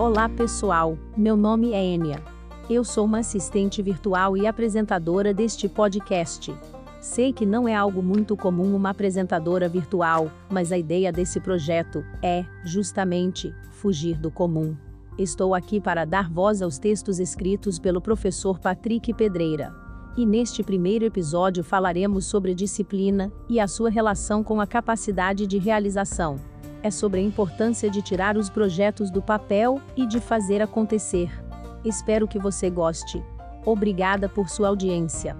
Olá pessoal, meu nome é Enia. Eu sou uma assistente virtual e apresentadora deste podcast. Sei que não é algo muito comum uma apresentadora virtual, mas a ideia desse projeto é, justamente, fugir do comum. Estou aqui para dar voz aos textos escritos pelo professor Patrick Pedreira. E neste primeiro episódio falaremos sobre disciplina e a sua relação com a capacidade de realização é sobre a importância de tirar os projetos do papel e de fazer acontecer. Espero que você goste. Obrigada por sua audiência.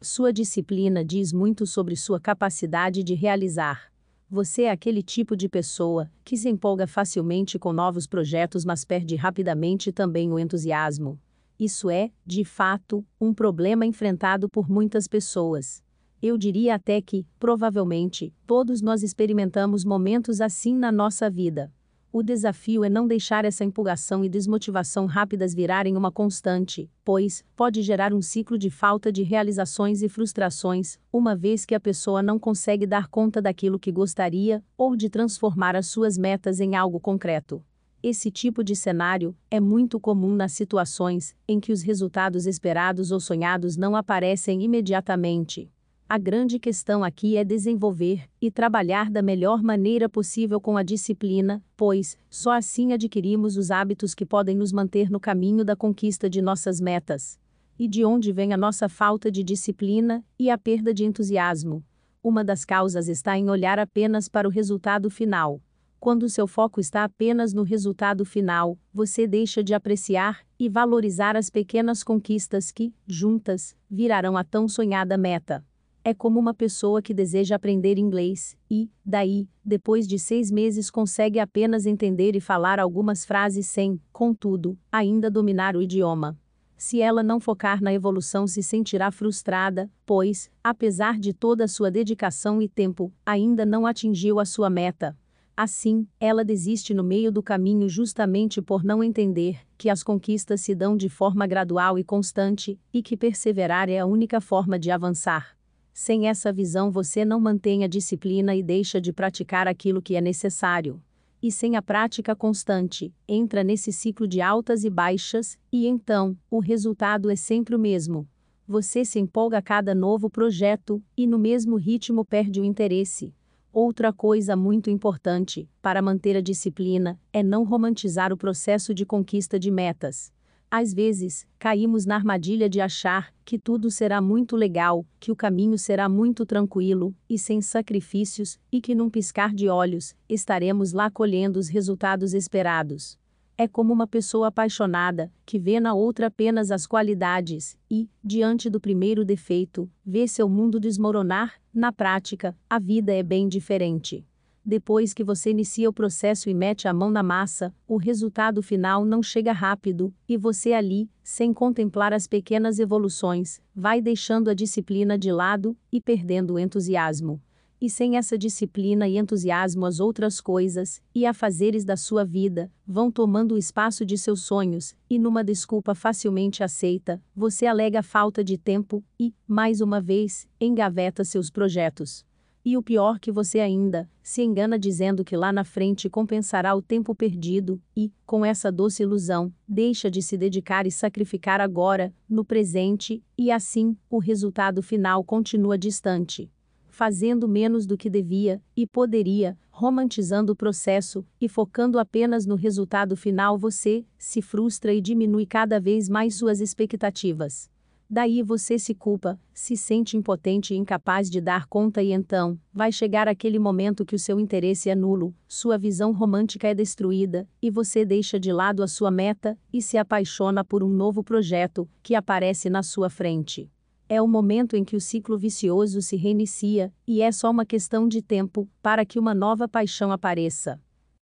Sua disciplina diz muito sobre sua capacidade de realizar. Você é aquele tipo de pessoa que se empolga facilmente com novos projetos, mas perde rapidamente também o entusiasmo. Isso é, de fato, um problema enfrentado por muitas pessoas. Eu diria até que, provavelmente, todos nós experimentamos momentos assim na nossa vida. O desafio é não deixar essa empolgação e desmotivação rápidas virarem uma constante, pois pode gerar um ciclo de falta de realizações e frustrações, uma vez que a pessoa não consegue dar conta daquilo que gostaria ou de transformar as suas metas em algo concreto. Esse tipo de cenário é muito comum nas situações em que os resultados esperados ou sonhados não aparecem imediatamente. A grande questão aqui é desenvolver e trabalhar da melhor maneira possível com a disciplina, pois só assim adquirimos os hábitos que podem nos manter no caminho da conquista de nossas metas. E de onde vem a nossa falta de disciplina e a perda de entusiasmo? Uma das causas está em olhar apenas para o resultado final. Quando seu foco está apenas no resultado final, você deixa de apreciar e valorizar as pequenas conquistas que, juntas, virarão a tão sonhada meta. É como uma pessoa que deseja aprender inglês e, daí, depois de seis meses consegue apenas entender e falar algumas frases sem, contudo, ainda dominar o idioma. Se ela não focar na evolução, se sentirá frustrada, pois, apesar de toda a sua dedicação e tempo, ainda não atingiu a sua meta. Assim, ela desiste no meio do caminho justamente por não entender que as conquistas se dão de forma gradual e constante, e que perseverar é a única forma de avançar. Sem essa visão, você não mantém a disciplina e deixa de praticar aquilo que é necessário. E sem a prática constante, entra nesse ciclo de altas e baixas, e então, o resultado é sempre o mesmo. Você se empolga a cada novo projeto, e no mesmo ritmo perde o interesse. Outra coisa muito importante, para manter a disciplina, é não romantizar o processo de conquista de metas. Às vezes, caímos na armadilha de achar que tudo será muito legal, que o caminho será muito tranquilo e sem sacrifícios, e que num piscar de olhos estaremos lá colhendo os resultados esperados. É como uma pessoa apaixonada, que vê na outra apenas as qualidades, e, diante do primeiro defeito, vê seu mundo desmoronar. Na prática, a vida é bem diferente. Depois que você inicia o processo e mete a mão na massa, o resultado final não chega rápido, e você ali, sem contemplar as pequenas evoluções, vai deixando a disciplina de lado e perdendo o entusiasmo e sem essa disciplina e entusiasmo as outras coisas e afazeres da sua vida vão tomando o espaço de seus sonhos, e numa desculpa facilmente aceita, você alega falta de tempo e, mais uma vez, engaveta seus projetos. E o pior que você ainda se engana dizendo que lá na frente compensará o tempo perdido e, com essa doce ilusão, deixa de se dedicar e sacrificar agora, no presente, e assim, o resultado final continua distante fazendo menos do que devia e poderia, romantizando o processo e focando apenas no resultado final, você se frustra e diminui cada vez mais suas expectativas. Daí você se culpa, se sente impotente e incapaz de dar conta, e então, vai chegar aquele momento que o seu interesse é nulo, sua visão romântica é destruída, e você deixa de lado a sua meta e se apaixona por um novo projeto que aparece na sua frente. É o momento em que o ciclo vicioso se reinicia, e é só uma questão de tempo para que uma nova paixão apareça.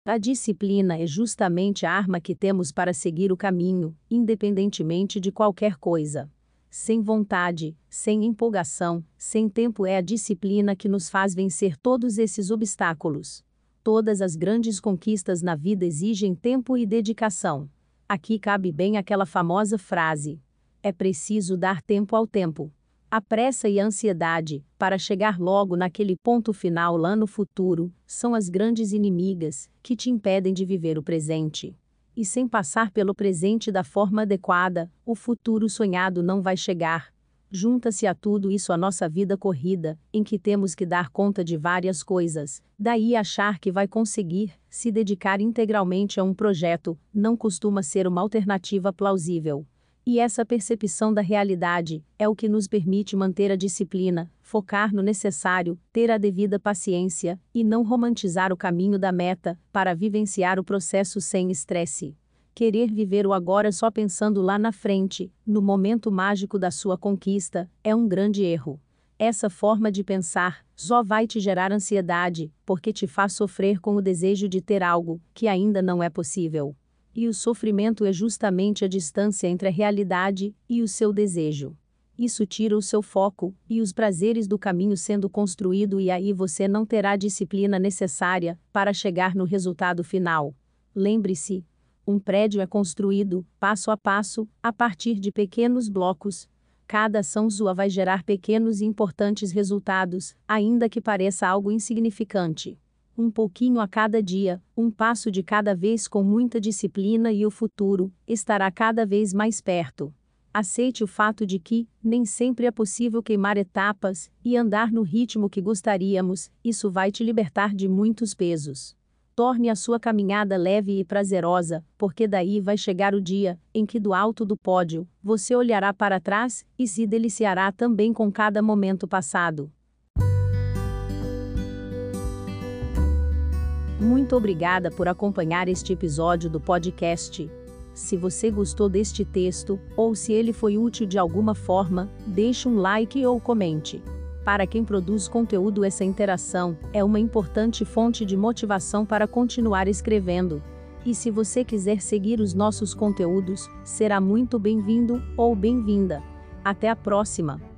A disciplina é justamente a arma que temos para seguir o caminho, independentemente de qualquer coisa. Sem vontade, sem empolgação, sem tempo é a disciplina que nos faz vencer todos esses obstáculos. Todas as grandes conquistas na vida exigem tempo e dedicação. Aqui cabe bem aquela famosa frase: é preciso dar tempo ao tempo. A pressa e a ansiedade, para chegar logo naquele ponto final lá no futuro, são as grandes inimigas que te impedem de viver o presente. E sem passar pelo presente da forma adequada, o futuro sonhado não vai chegar. Junta-se a tudo isso a nossa vida corrida, em que temos que dar conta de várias coisas. Daí achar que vai conseguir se dedicar integralmente a um projeto não costuma ser uma alternativa plausível. E essa percepção da realidade é o que nos permite manter a disciplina, focar no necessário, ter a devida paciência e não romantizar o caminho da meta para vivenciar o processo sem estresse. Querer viver o agora só pensando lá na frente, no momento mágico da sua conquista, é um grande erro. Essa forma de pensar só vai te gerar ansiedade, porque te faz sofrer com o desejo de ter algo que ainda não é possível. E o sofrimento é justamente a distância entre a realidade e o seu desejo. Isso tira o seu foco e os prazeres do caminho sendo construído, e aí você não terá a disciplina necessária para chegar no resultado final. Lembre-se: um prédio é construído, passo a passo, a partir de pequenos blocos. Cada ação sua vai gerar pequenos e importantes resultados, ainda que pareça algo insignificante um pouquinho a cada dia, um passo de cada vez com muita disciplina e o futuro estará cada vez mais perto. Aceite o fato de que, nem sempre é possível queimar etapas e andar no ritmo que gostaríamos, isso vai te libertar de muitos pesos. Torne a sua caminhada leve e prazerosa, porque daí vai chegar o dia em que, do alto do pódio, você olhará para trás e se deliciará também com cada momento passado. Muito obrigada por acompanhar este episódio do podcast. Se você gostou deste texto, ou se ele foi útil de alguma forma, deixe um like ou comente. Para quem produz conteúdo, essa interação é uma importante fonte de motivação para continuar escrevendo. E se você quiser seguir os nossos conteúdos, será muito bem-vindo ou bem-vinda. Até a próxima!